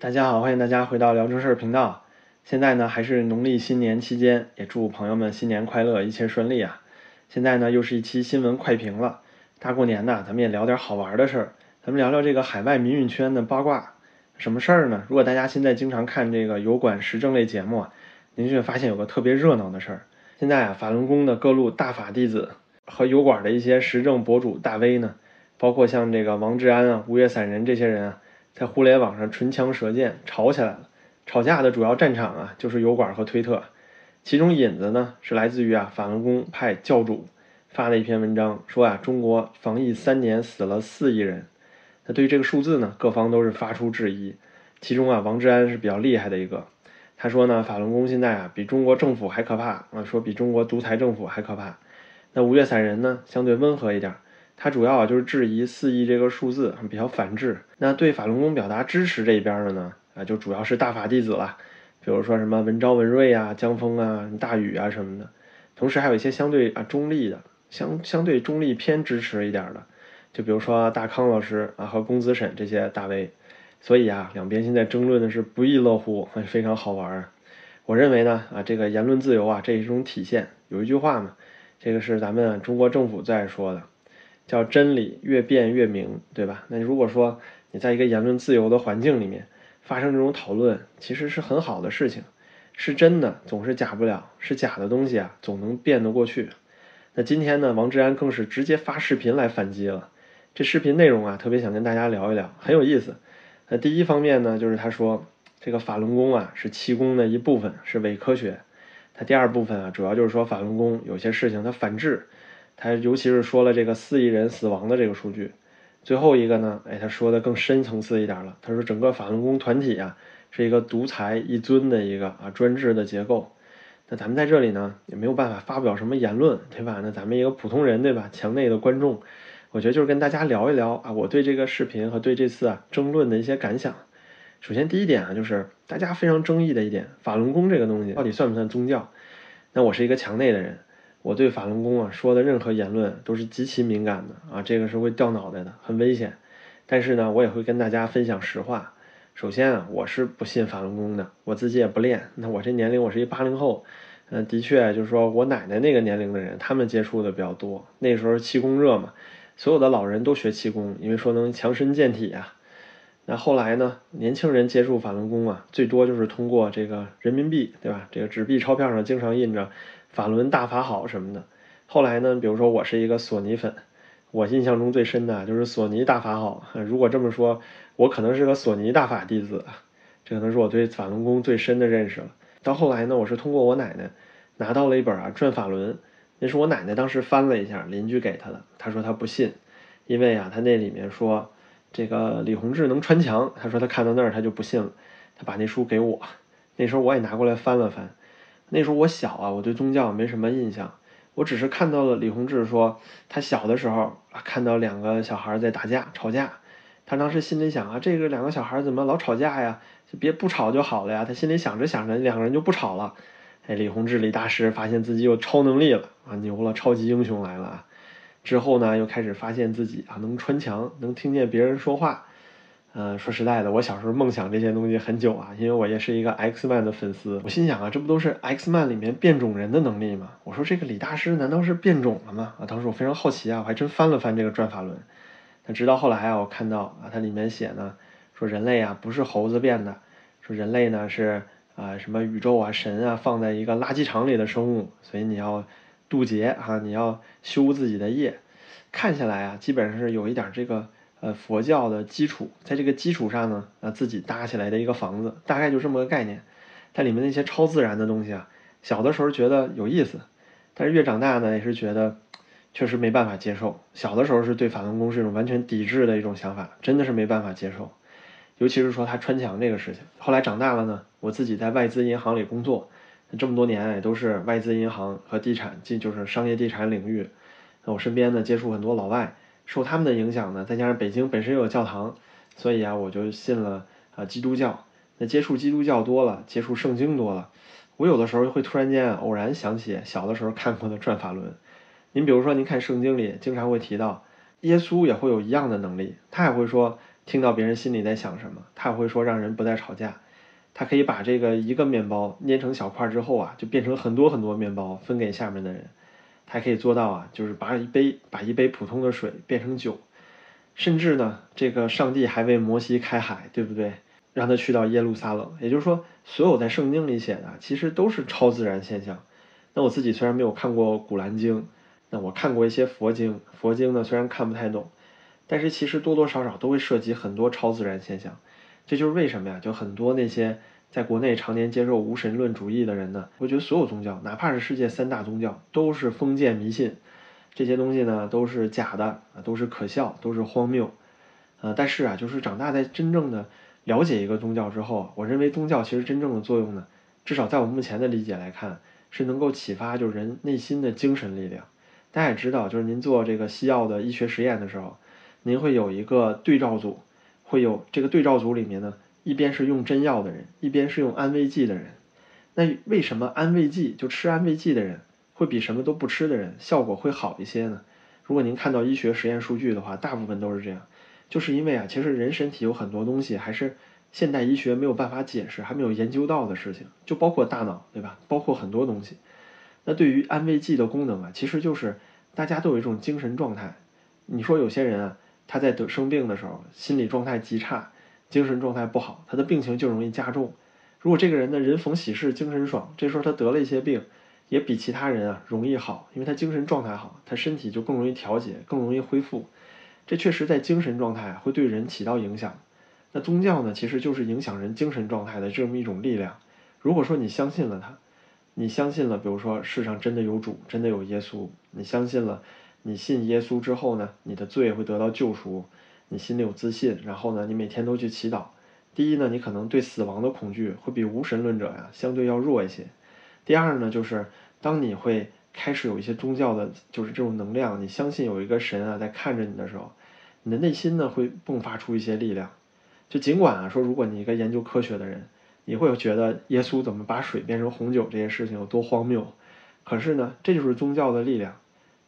大家好，欢迎大家回到聊正事儿频道。现在呢还是农历新年期间，也祝朋友们新年快乐，一切顺利啊！现在呢又是一期新闻快评了。大过年的，咱们也聊点好玩的事儿。咱们聊聊这个海外民运圈的八卦。什么事儿呢？如果大家现在经常看这个油管时政类节目啊，您就会发现有个特别热闹的事儿。现在啊，法轮功的各路大法弟子和油管的一些时政博主大 V 呢，包括像这个王志安啊、吴越散人这些人啊。在互联网上唇枪舌剑，吵起来了。吵架的主要战场啊，就是油管和推特。其中引子呢，是来自于啊法轮功派教主发的一篇文章，说啊中国防疫三年死了四亿人。那对于这个数字呢，各方都是发出质疑。其中啊，王志安是比较厉害的一个，他说呢，法轮功现在啊比中国政府还可怕啊，说比中国独裁政府还可怕。那吴越散人呢，相对温和一点。他主要啊就是质疑四亿这个数字比较反智。那对法轮功表达支持这一边的呢，啊就主要是大法弟子了，比如说什么文昭、文瑞啊、江峰啊、大禹啊什么的。同时还有一些相对啊中立的，相相对中立偏支持一点的，就比如说大康老师啊和公子沈这些大 V。所以啊，两边现在争论的是不亦乐乎，非常好玩儿。我认为呢，啊这个言论自由啊，这是一种体现。有一句话嘛，这个是咱们中国政府在说的。叫真理越辩越明，对吧？那如果说你在一个言论自由的环境里面发生这种讨论，其实是很好的事情。是真的总是假不了，是假的东西啊总能辩得过去。那今天呢，王志安更是直接发视频来反击了。这视频内容啊，特别想跟大家聊一聊，很有意思。那第一方面呢，就是他说这个法轮功啊是气功的一部分，是伪科学。他第二部分啊，主要就是说法轮功有些事情它反制。他尤其是说了这个四亿人死亡的这个数据，最后一个呢，哎，他说的更深层次一点了。他说整个法轮功团体啊是一个独裁一尊的一个啊专制的结构。那咱们在这里呢也没有办法发表什么言论，对吧？那咱们一个普通人，对吧？墙内的观众，我觉得就是跟大家聊一聊啊，我对这个视频和对这次啊争论的一些感想。首先第一点啊，就是大家非常争议的一点，法轮功这个东西到底算不算宗教？那我是一个墙内的人。我对法轮功啊说的任何言论都是极其敏感的啊，这个是会掉脑袋的，很危险。但是呢，我也会跟大家分享实话。首先啊，我是不信法轮功的，我自己也不练。那我这年龄，我是一八零后，嗯，的确就是说我奶奶那个年龄的人，他们接触的比较多。那时候气功热嘛，所有的老人都学气功，因为说能强身健体啊。那后来呢，年轻人接触法轮功啊，最多就是通过这个人民币，对吧？这个纸币钞票上经常印着。法轮大法好什么的，后来呢？比如说我是一个索尼粉，我印象中最深的就是索尼大法好。如果这么说，我可能是个索尼大法弟子，这可能是我对法轮功最深的认识了。到后来呢，我是通过我奶奶拿到了一本啊《转法轮》，那是我奶奶当时翻了一下，邻居给她的。她说她不信，因为啊，她那里面说这个李洪志能穿墙，她说她看到那儿她就不信了，她把那书给我，那时候我也拿过来翻了翻。那时候我小啊，我对宗教没什么印象，我只是看到了李洪志说他小的时候啊，看到两个小孩在打架吵架，他当时心里想啊，这个两个小孩怎么老吵架呀？就别不吵就好了呀。他心里想着想着，两个人就不吵了。哎，李洪志李大师发现自己有超能力了啊，牛了，超级英雄来了啊。之后呢，又开始发现自己啊能穿墙，能听见别人说话。嗯，说实在的，我小时候梦想这些东西很久啊，因为我也是一个 X Man 的粉丝。我心想啊，这不都是 X Man 里面变种人的能力吗？我说这个李大师难道是变种了吗？啊，当时我非常好奇啊，我还真翻了翻这个转法轮。但直到后来啊，我看到啊，它里面写呢，说人类啊不是猴子变的，说人类呢是啊什么宇宙啊神啊放在一个垃圾场里的生物，所以你要渡劫啊，你要修自己的业。看下来啊，基本上是有一点这个。呃，佛教的基础，在这个基础上呢，呃，自己搭起来的一个房子，大概就这么个概念。它里面那些超自然的东西啊，小的时候觉得有意思，但是越长大呢，也是觉得确实没办法接受。小的时候是对法轮功是一种完全抵制的一种想法，真的是没办法接受。尤其是说他穿墙这个事情。后来长大了呢，我自己在外资银行里工作，这么多年也都是外资银行和地产，即就是商业地产领域。那我身边呢，接触很多老外。受他们的影响呢，再加上北京本身又有教堂，所以啊，我就信了啊基督教。那接触基督教多了，接触圣经多了，我有的时候会突然间偶然想起小的时候看过的转法轮。您比如说，您看圣经里经常会提到，耶稣也会有一样的能力，他也会说听到别人心里在想什么，他也会说让人不再吵架。他可以把这个一个面包捏成小块之后啊，就变成很多很多面包分给下面的人。还可以做到啊，就是把一杯把一杯普通的水变成酒。甚至呢，这个上帝还为摩西开海，对不对？让他去到耶路撒冷。也就是说，所有在圣经里写的，其实都是超自然现象。那我自己虽然没有看过《古兰经》，那我看过一些佛经。佛经呢，虽然看不太懂，但是其实多多少少都会涉及很多超自然现象。这就是为什么呀？就很多那些在国内常年接受无神论主义的人呢，我觉得所有宗教，哪怕是世界三大宗教，都是封建迷信。这些东西呢都是假的啊，都是可笑，都是荒谬，呃，但是啊，就是长大在真正的了解一个宗教之后，我认为宗教其实真正的作用呢，至少在我目前的理解来看，是能够启发就是人内心的精神力量。大家也知道，就是您做这个西药的医学实验的时候，您会有一个对照组，会有这个对照组里面呢，一边是用真药的人，一边是用安慰剂的人。那为什么安慰剂就吃安慰剂的人？会比什么都不吃的人效果会好一些呢？如果您看到医学实验数据的话，大部分都是这样，就是因为啊，其实人身体有很多东西还是现代医学没有办法解释，还没有研究到的事情，就包括大脑，对吧？包括很多东西。那对于安慰剂的功能啊，其实就是大家都有一种精神状态。你说有些人啊，他在得生病的时候，心理状态极差，精神状态不好，他的病情就容易加重。如果这个人呢，人逢喜事精神爽，这时候他得了一些病。也比其他人啊容易好，因为他精神状态好，他身体就更容易调节，更容易恢复。这确实在精神状态会对人起到影响。那宗教呢，其实就是影响人精神状态的这么一种力量。如果说你相信了他，你相信了，比如说世上真的有主，真的有耶稣，你相信了，你信耶稣之后呢，你的罪会得到救赎，你心里有自信，然后呢，你每天都去祈祷。第一呢，你可能对死亡的恐惧会比无神论者呀相对要弱一些。第二呢，就是当你会开始有一些宗教的，就是这种能量，你相信有一个神啊在看着你的时候，你的内心呢会迸发出一些力量。就尽管啊说，如果你一个研究科学的人，你会觉得耶稣怎么把水变成红酒这些事情有多荒谬，可是呢，这就是宗教的力量。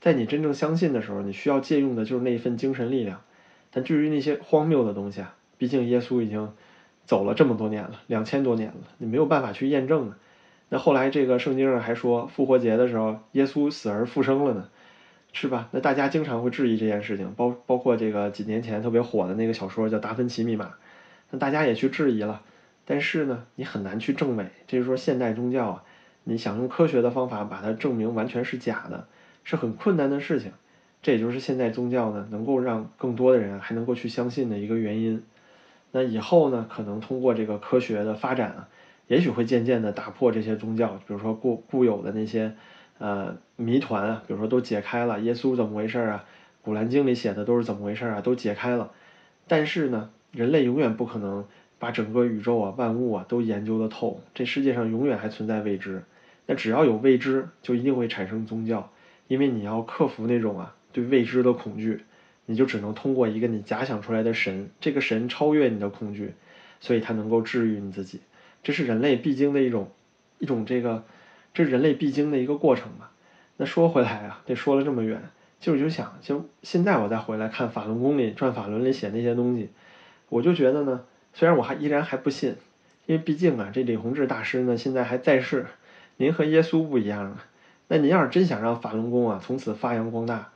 在你真正相信的时候，你需要借用的就是那一份精神力量。但至于那些荒谬的东西啊，毕竟耶稣已经走了这么多年了，两千多年了，你没有办法去验证的。那后来这个圣经上还说复活节的时候，耶稣死而复生了呢，是吧？那大家经常会质疑这件事情，包包括这个几年前特别火的那个小说叫《达芬奇密码》，那大家也去质疑了。但是呢，你很难去证伪，这就是说现代宗教啊，你想用科学的方法把它证明完全是假的，是很困难的事情。这也就是现代宗教呢，能够让更多的人还能够去相信的一个原因。那以后呢，可能通过这个科学的发展啊。也许会渐渐的打破这些宗教，比如说固固有的那些呃谜团啊，比如说都解开了，耶稣怎么回事啊？古兰经里写的都是怎么回事啊？都解开了。但是呢，人类永远不可能把整个宇宙啊、万物啊都研究的透，这世界上永远还存在未知。那只要有未知，就一定会产生宗教，因为你要克服那种啊对未知的恐惧，你就只能通过一个你假想出来的神，这个神超越你的恐惧，所以他能够治愈你自己。这是人类必经的一种，一种这个，这是人类必经的一个过程嘛。那说回来啊，这说了这么远，就是就想，就现在我再回来看法轮功里转法轮里写那些东西，我就觉得呢，虽然我还依然还不信，因为毕竟啊，这李洪志大师呢现在还在世，您和耶稣不一样啊。那您要是真想让法轮功啊从此发扬光大，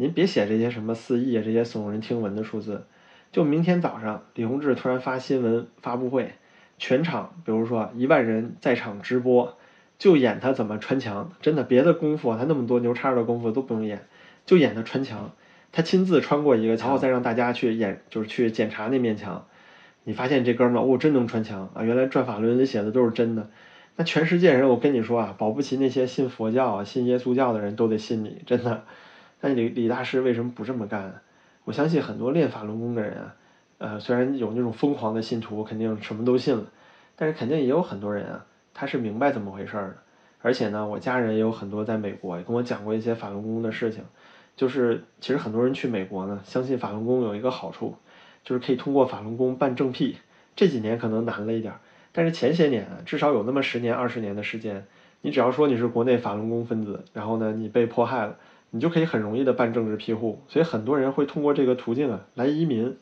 您别写这些什么四亿啊这些耸人听闻的数字，就明天早上李洪志突然发新闻发布会。全场，比如说一万人在场直播，就演他怎么穿墙，真的别的功夫他那么多牛叉的功夫都不用演，就演他穿墙，他亲自穿过一个墙，然后再让大家去演，就是去检查那面墙。你发现这哥们儿哦，真能穿墙啊！原来转法轮里写的都是真的。那全世界人，我跟你说啊，保不齐那些信佛教啊、信耶稣教的人都得信你，真的。那李李大师为什么不这么干？我相信很多练法轮功的人啊。呃，虽然有那种疯狂的信徒，肯定什么都信了，但是肯定也有很多人啊，他是明白怎么回事儿的。而且呢，我家人也有很多在美国，也跟我讲过一些法轮功的事情。就是其实很多人去美国呢，相信法轮功有一个好处，就是可以通过法轮功办正屁。这几年可能难了一点，但是前些年啊，至少有那么十年、二十年的时间，你只要说你是国内法轮功分子，然后呢，你被迫害了，你就可以很容易的办政治庇护。所以很多人会通过这个途径啊来移民。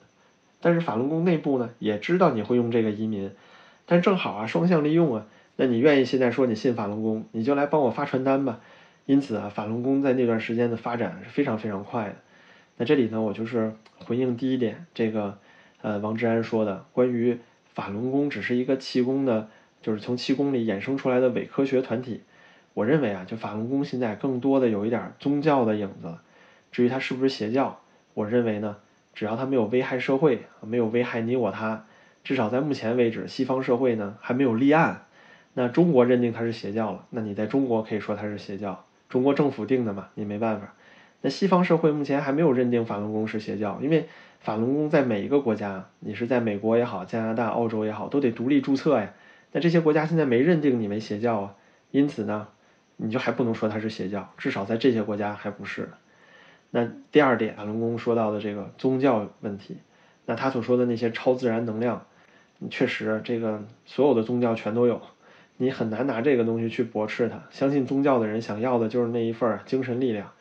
但是法轮功内部呢也知道你会用这个移民，但正好啊双向利用啊，那你愿意现在说你信法轮功，你就来帮我发传单吧。因此啊，法轮功在那段时间的发展是非常非常快的。那这里呢，我就是回应第一点，这个呃王志安说的关于法轮功只是一个气功的，就是从气功里衍生出来的伪科学团体。我认为啊，就法轮功现在更多的有一点宗教的影子。至于它是不是邪教，我认为呢，只要它没有危害社会，没有危害你我他，至少在目前为止，西方社会呢还没有立案。那中国认定它是邪教了，那你在中国可以说它是邪教。中国政府定的嘛，你没办法。那西方社会目前还没有认定法轮功是邪教，因为法轮功在每一个国家，你是在美国也好，加拿大、澳洲也好，都得独立注册呀。那这些国家现在没认定你为邪教啊，因此呢，你就还不能说它是邪教，至少在这些国家还不是。那第二点，法轮功说到的这个宗教问题，那他所说的那些超自然能量，确实这个所有的宗教全都有。你很难拿这个东西去驳斥他。相信宗教的人想要的就是那一份精神力量。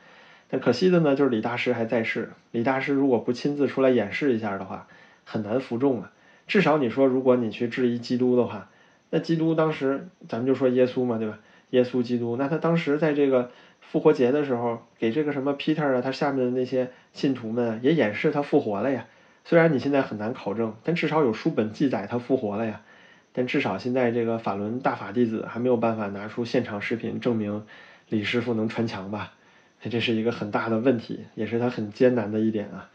但可惜的呢，就是李大师还在世。李大师如果不亲自出来演示一下的话，很难服众啊。至少你说，如果你去质疑基督的话，那基督当时，咱们就说耶稣嘛，对吧？耶稣基督，那他当时在这个复活节的时候，给这个什么 Peter 啊，他下面的那些信徒们也演示他复活了呀。虽然你现在很难考证，但至少有书本记载他复活了呀。但至少现在这个法轮大法弟子还没有办法拿出现场视频证明李师傅能穿墙吧？这是一个很大的问题，也是他很艰难的一点啊。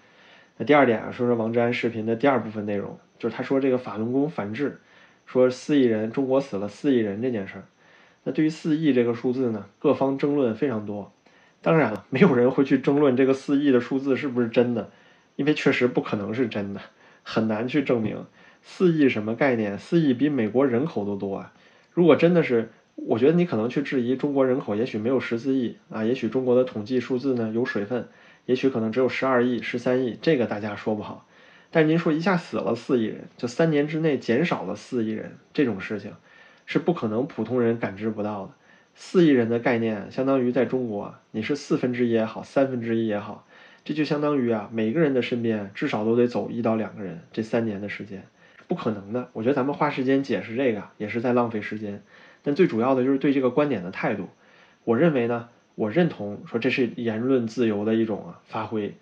那第二点啊，说说王志安视频的第二部分内容，就是他说这个法轮功反制，说四亿人中国死了四亿人这件事儿。那对于四亿这个数字呢，各方争论非常多。当然了，没有人会去争论这个四亿的数字是不是真的，因为确实不可能是真的，很难去证明。四亿什么概念？四亿比美国人口都多啊！如果真的是，我觉得你可能去质疑中国人口，也许没有十四亿啊，也许中国的统计数字呢有水分，也许可能只有十二亿、十三亿，这个大家说不好。但您说一下死了四亿人，就三年之内减少了四亿人，这种事情是不可能普通人感知不到的。四亿人的概念，相当于在中国，你是四分之一也好，三分之一也好，这就相当于啊，每个人的身边至少都得走一到两个人，这三年的时间。不可能的，我觉得咱们花时间解释这个也是在浪费时间。但最主要的就是对这个观点的态度。我认为呢，我认同说这是言论自由的一种啊发挥。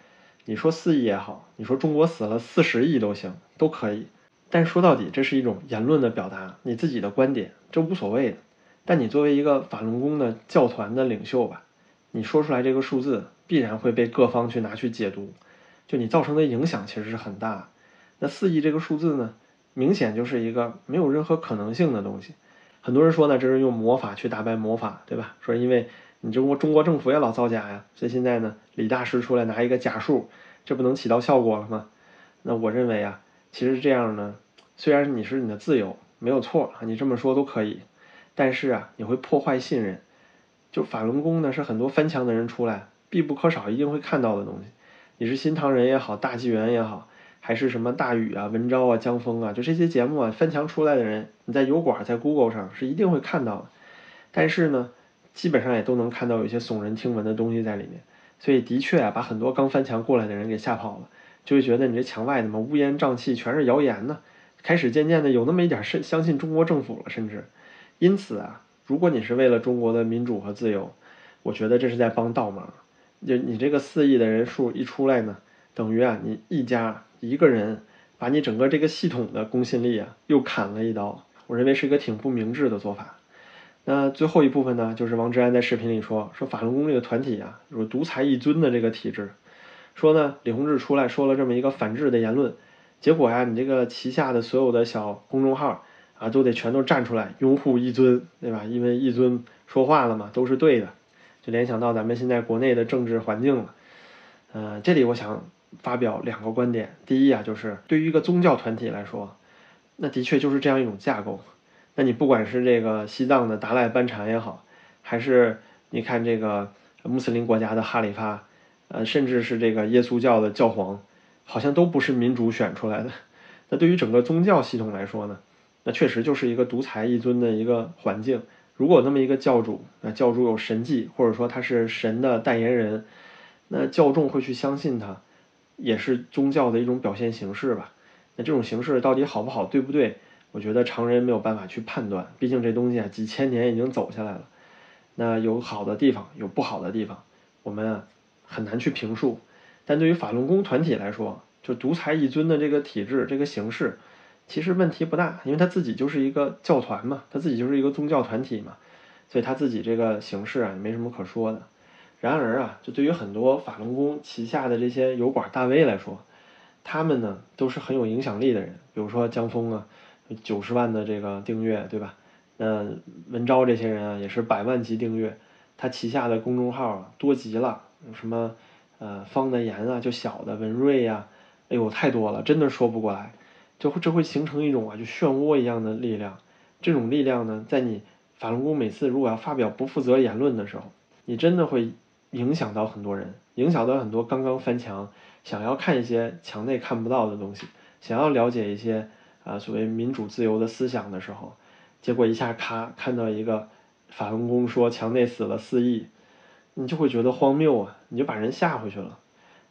你说四亿也好，你说中国死了四十亿都行，都可以。但说到底，这是一种言论的表达，你自己的观点，这无所谓的。但你作为一个法轮功的教团的领袖吧，你说出来这个数字，必然会被各方去拿去解读，就你造成的影响其实是很大。那四亿这个数字呢？明显就是一个没有任何可能性的东西。很多人说呢，这是用魔法去打败魔法，对吧？说因为你中国中国政府也老造假呀，所以现在呢，李大师出来拿一个假数，这不能起到效果了吗？那我认为啊，其实这样呢，虽然你是你的自由，没有错，你这么说都可以，但是啊，你会破坏信任。就法轮功呢，是很多翻墙的人出来必不可少一定会看到的东西。你是新唐人也好，大纪元也好。还是什么大禹啊、文昭啊、江峰啊，就这些节目啊，翻墙出来的人，你在油管、在 Google 上是一定会看到的。但是呢，基本上也都能看到有一些耸人听闻的东西在里面。所以的确啊，把很多刚翻墙过来的人给吓跑了，就会觉得你这墙外怎么乌烟瘴气，全是谣言呢？开始渐渐的有那么一点是相信中国政府了，甚至。因此啊，如果你是为了中国的民主和自由，我觉得这是在帮倒忙。就你这个四亿的人数一出来呢，等于啊，你一家。一个人把你整个这个系统的公信力啊又砍了一刀，我认为是一个挺不明智的做法。那最后一部分呢，就是王志安在视频里说，说法轮功这个团体啊，有独裁一尊的这个体制。说呢，李洪志出来说了这么一个反制的言论，结果呀，你这个旗下的所有的小公众号啊，都得全都站出来拥护一尊，对吧？因为一尊说话了嘛，都是对的。就联想到咱们现在国内的政治环境了。嗯，这里我想。发表两个观点，第一啊，就是对于一个宗教团体来说，那的确就是这样一种架构。那你不管是这个西藏的达赖班禅也好，还是你看这个穆斯林国家的哈里发，呃，甚至是这个耶稣教的教皇，好像都不是民主选出来的。那对于整个宗教系统来说呢，那确实就是一个独裁一尊的一个环境。如果那么一个教主，那教主有神迹，或者说他是神的代言人，那教众会去相信他。也是宗教的一种表现形式吧。那这种形式到底好不好，对不对？我觉得常人没有办法去判断，毕竟这东西啊几千年已经走下来了。那有好的地方，有不好的地方，我们啊很难去评述。但对于法轮功团体来说，就独裁一尊的这个体制、这个形式，其实问题不大，因为他自己就是一个教团嘛，他自己就是一个宗教团体嘛，所以他自己这个形式啊也没什么可说的。然而啊，就对于很多法轮功旗下的这些油管大 V 来说，他们呢都是很有影响力的人，比如说江峰啊，九十万的这个订阅，对吧？那文昭这些人啊，也是百万级订阅，他旗下的公众号多极了，什么呃方的言啊，就小的文瑞呀，哎呦太多了，真的说不过来，就会这会形成一种啊就漩涡一样的力量，这种力量呢，在你法轮功每次如果要发表不负责言论的时候，你真的会。影响到很多人，影响到很多刚刚翻墙，想要看一些墙内看不到的东西，想要了解一些啊所谓民主自由的思想的时候，结果一下咔看到一个法轮功说墙内死了四亿，你就会觉得荒谬啊，你就把人吓回去了。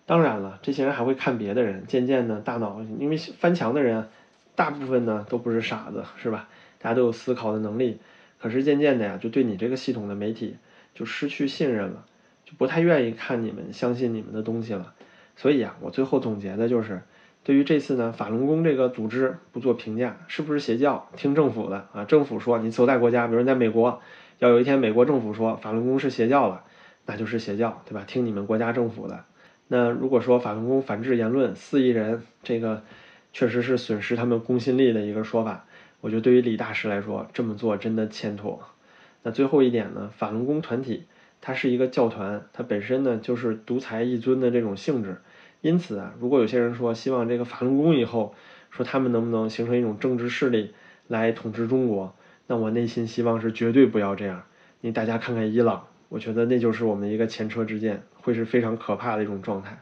当然了，这些人还会看别的人，渐渐的大脑因为翻墙的人大部分呢都不是傻子，是吧？大家都有思考的能力，可是渐渐的呀，就对你这个系统的媒体就失去信任了。就不太愿意看你们相信你们的东西了，所以啊，我最后总结的就是，对于这次呢，法轮功这个组织不做评价，是不是邪教？听政府的啊，政府说你所在国家，比如在美国，要有一天美国政府说法轮功是邪教了，那就是邪教，对吧？听你们国家政府的。那如果说法轮功反制言论，四亿人，这个确实是损失他们公信力的一个说法。我觉得对于李大师来说，这么做真的欠妥。那最后一点呢，法轮功团体。它是一个教团，它本身呢就是独裁一尊的这种性质，因此啊，如果有些人说希望这个法轮功以后，说他们能不能形成一种政治势力来统治中国，那我内心希望是绝对不要这样。你大家看看伊朗，我觉得那就是我们一个前车之鉴，会是非常可怕的一种状态。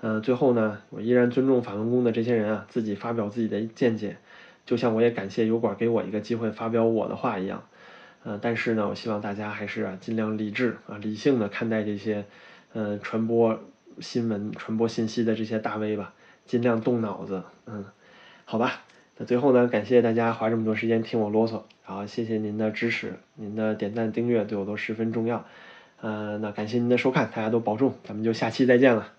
呃，最后呢，我依然尊重法轮功的这些人啊，自己发表自己的见解，就像我也感谢油管给我一个机会发表我的话一样。呃，但是呢，我希望大家还是啊尽量理智啊理性的看待这些，呃传播新闻、传播信息的这些大 V 吧，尽量动脑子，嗯，好吧。那最后呢，感谢大家花这么多时间听我啰嗦，然后谢谢您的支持，您的点赞、订阅对我都十分重要。呃，那感谢您的收看，大家都保重，咱们就下期再见了。